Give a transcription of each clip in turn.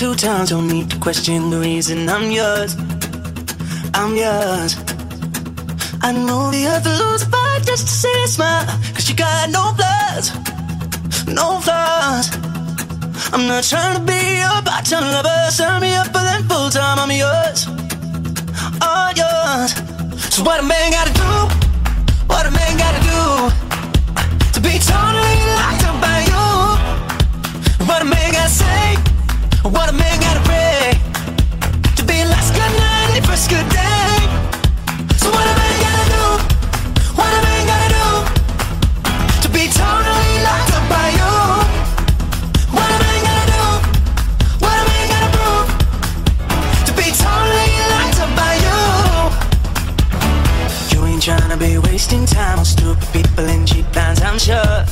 two times, don't need to question the reason I'm yours. I'm yours. I know the will lose a fight just to see a smile. Cause you got no flaws, no flaws. I'm not trying to be your part-time lover. Sign me up for full-time. I'm yours, all yours. So what a man gotta do? What a man gotta do to be totally locked up by you? What a man gotta say? What a man gotta pray to be last good night and first good day. So what a man gotta do? What a man gotta do to be totally locked up by you? What a man gotta do? What a man gotta prove to be totally locked up by you? You ain't trying to be wasting time on stupid people and cheap lines. I'm sure.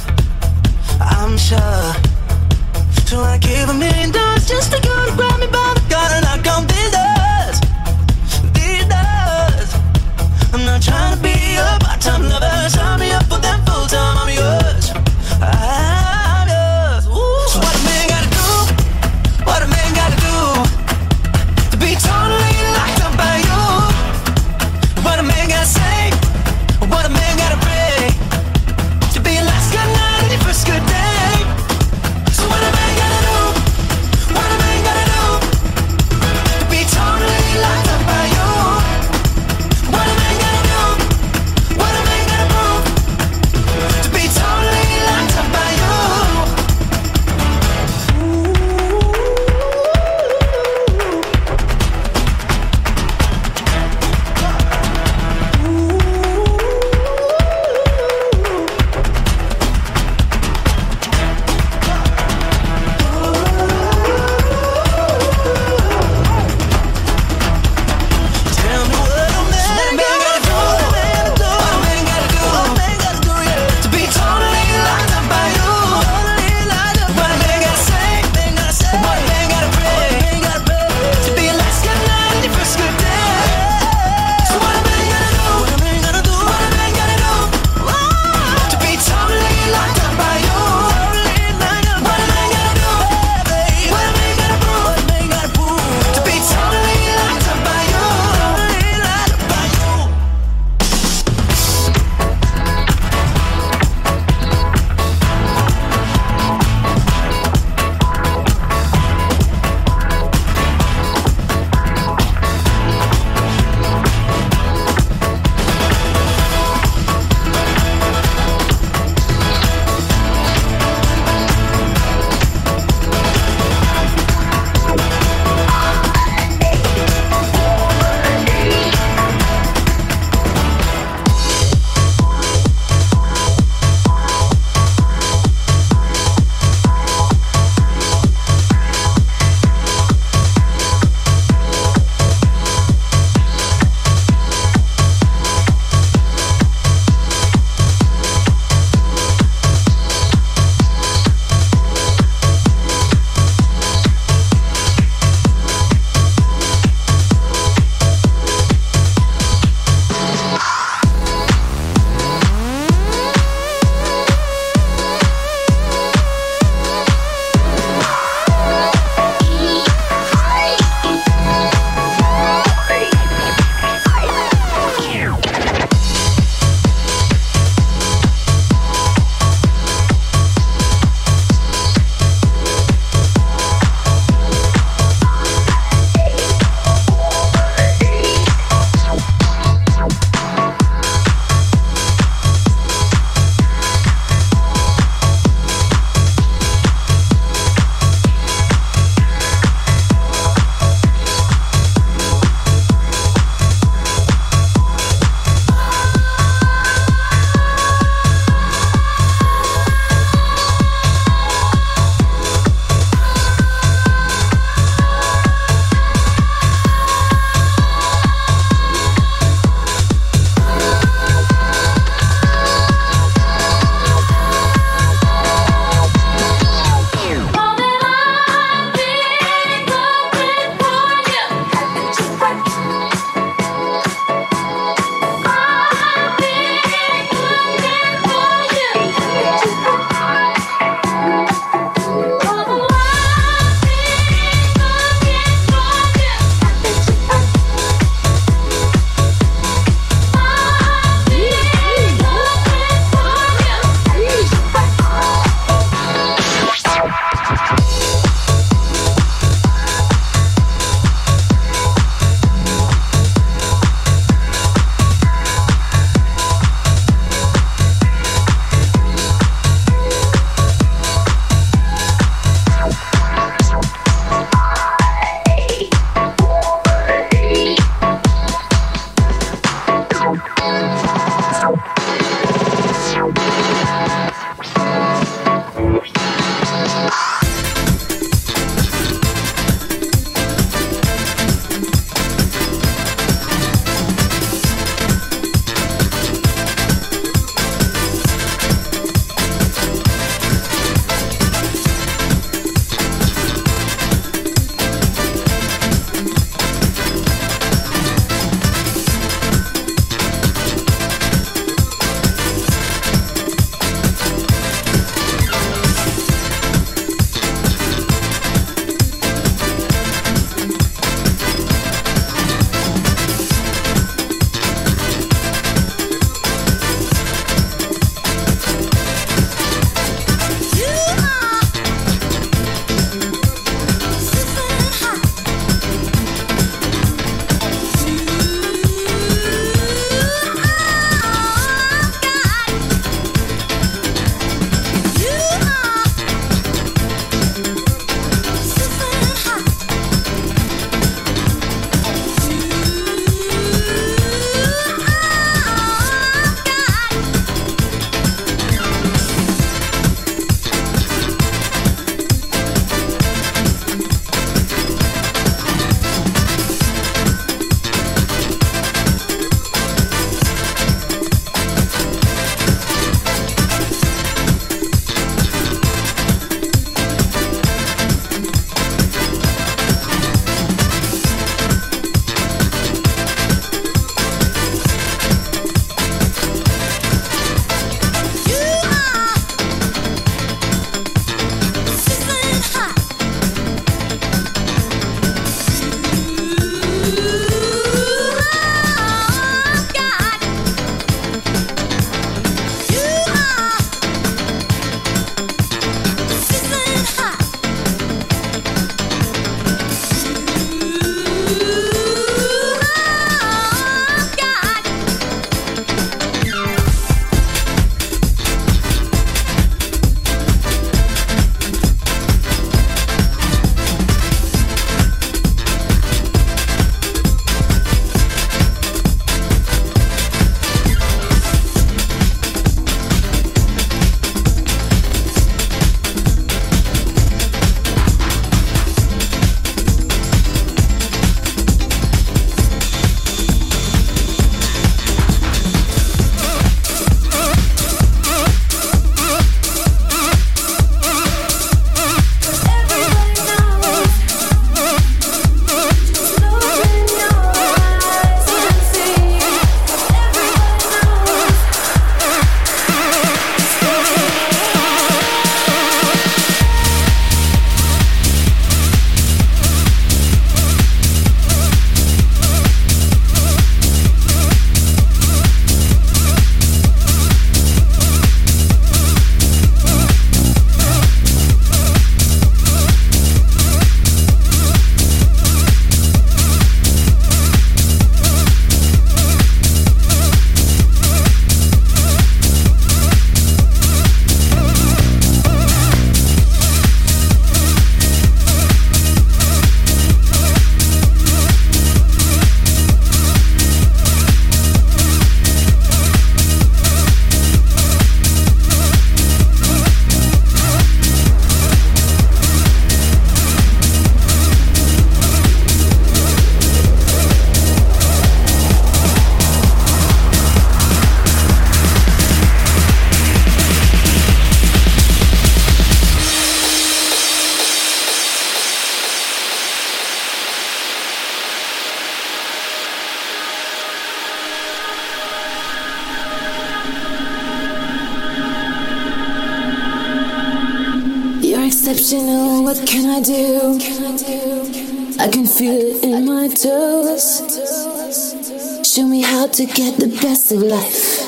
to get the best of life.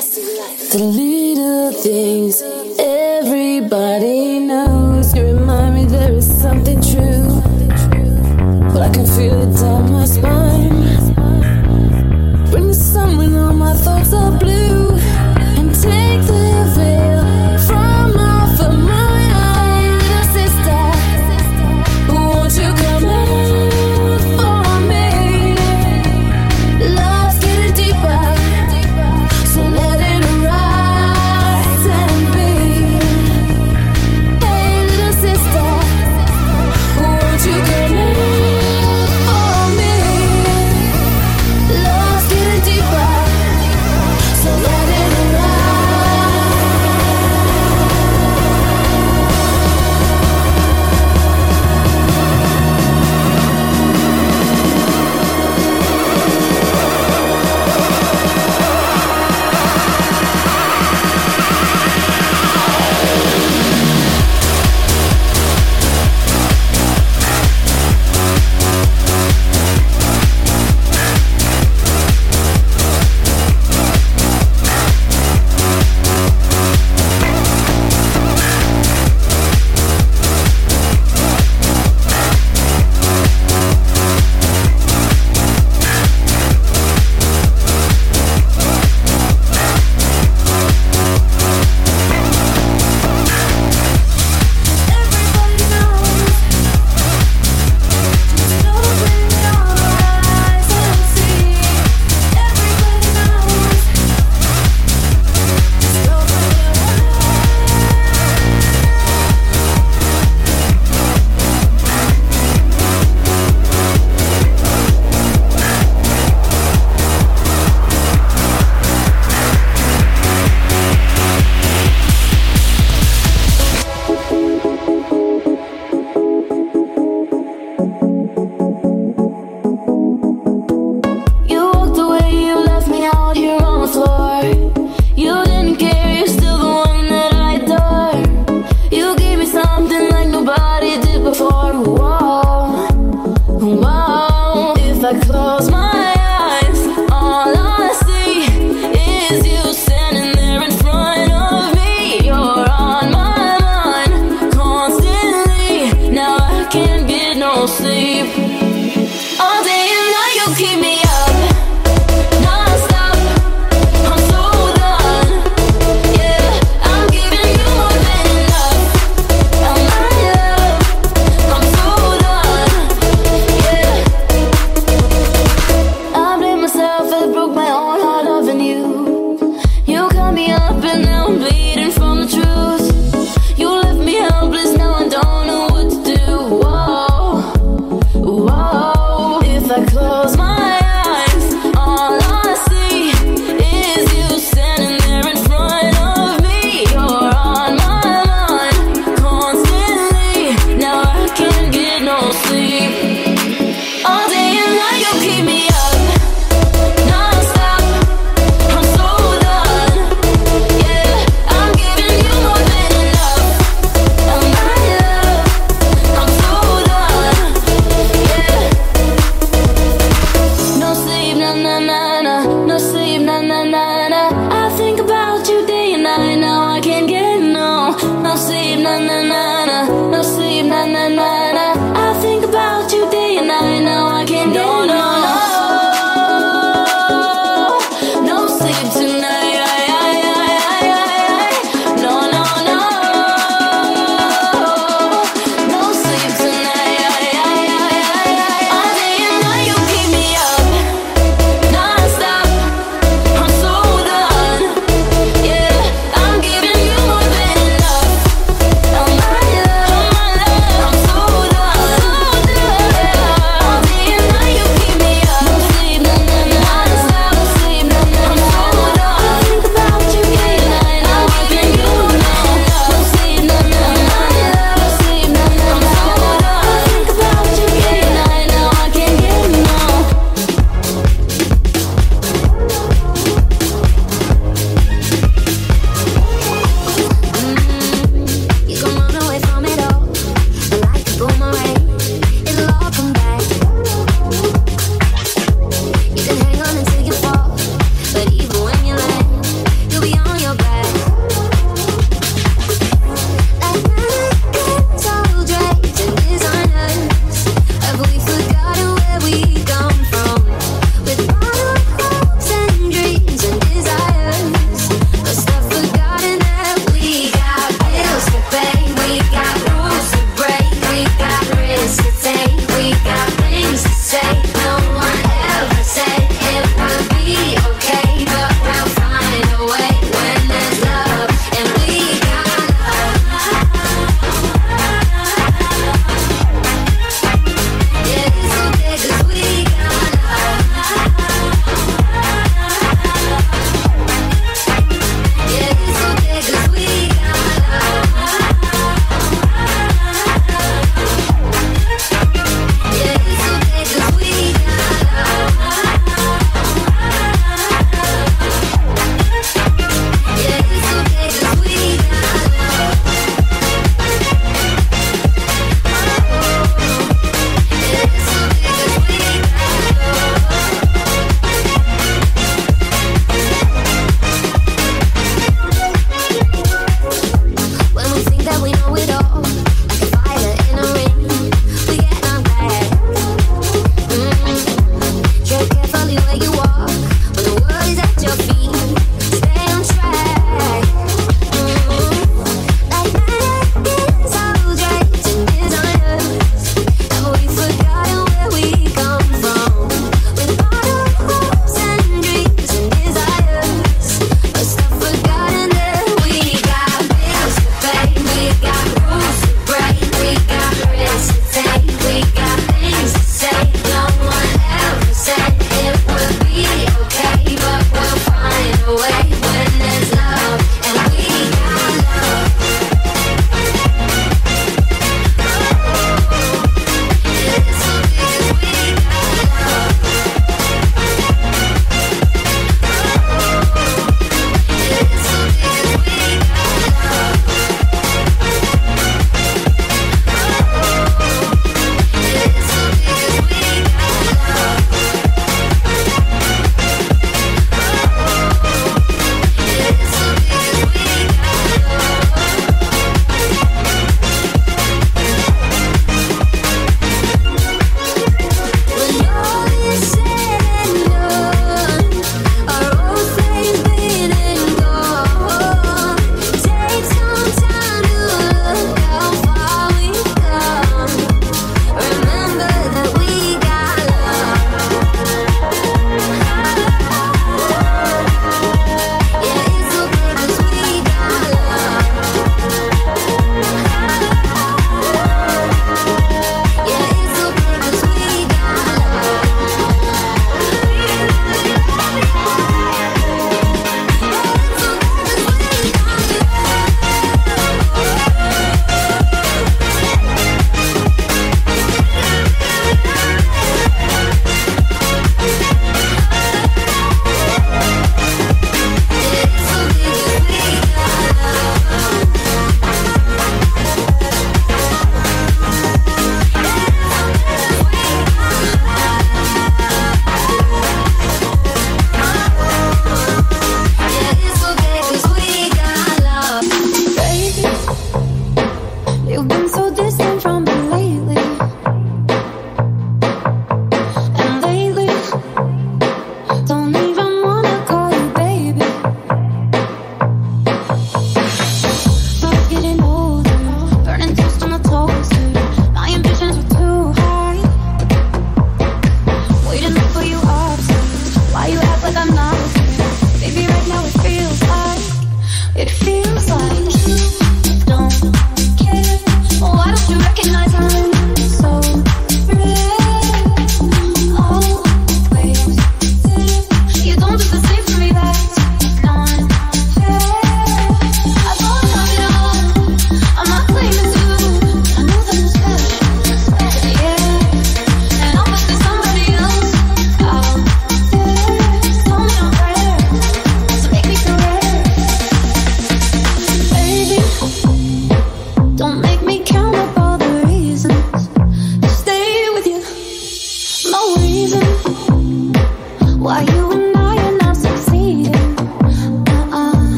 The little things everybody knows. You remind me there is something true. But I can feel it down my spine.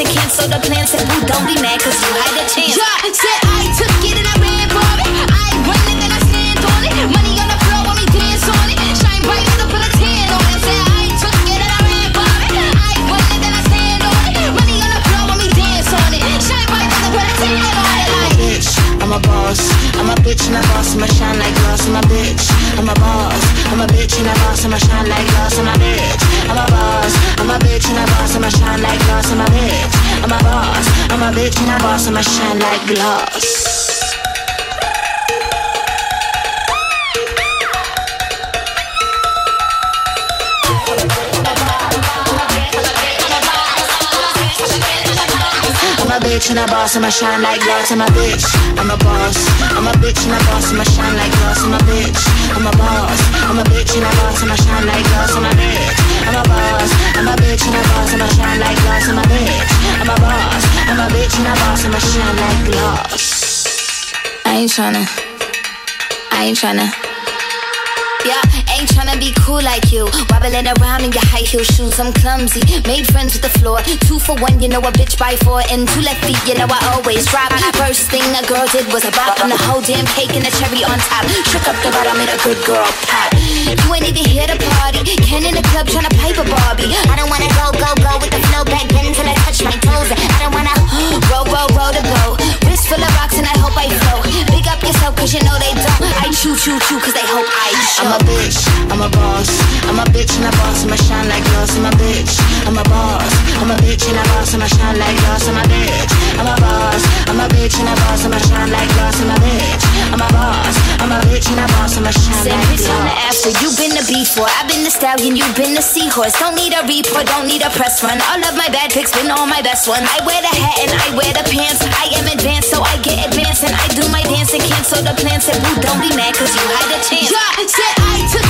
And cancel the plans. And boo, don't be mad, cause you had a chance. Bitch and a boss, I'ma shine like glass. I'm a bitch and a boss, I'ma shine like glass. I'm a bitch, I'm a boss. I'm a bitch and a boss, I'ma shine like glass. I'm a bitch, I'm a boss. I'm a bitch and a boss, I'ma shine like glass. I'm a bitch, I'm a boss. I'm a bitch and a boss, I'ma shine like glass. I'm a bitch, I'm a boss. I'm a bitch and a boss, I'ma shine like glass. I ain't tryna. I ain't tryna. Yeah, ain't tryna be cool like you. Wobbling around in your high heel shoes, I'm clumsy. Made friends with the floor. Two for one, you know a bitch by four. And two left feet, you know I always drop. First thing a girl did was a bop on the whole damn cake and the cherry on top. Shook up the bottom, made a good girl pop. You ain't even here to party. Ken in the club tryna pipe a Barbie. I don't wanna go, go, go with the flow back then till I touch my toes. I don't wanna full of rocks and I hope I float. Big up yourself cause you know they don't. I chew, chew, chew cause they hope I show. I'm a bitch, I'm a boss. I'm a bitch and a boss, I'ma shine like glass. I'm a bitch, I'm a boss. I'm a bitch and a boss, I'ma shine like glass. I'm a bitch, I'm a boss. I'm a bitch and a boss, I'ma shine like glass. I'm a bitch, I'm a boss. I'm a bitch and a boss, I'ma shine Say like bitch on the after, you been the before. I've been the stallion, you been the seahorse. Don't need a report, don't need a press run. All of my bad pics been all my best ones. I wear the hat and I wear the pants. I am advanced, so I get advanced. And I do my dance and cancel the plans. Said boo, don't be mad, cause you had a chance. Yeah, said I took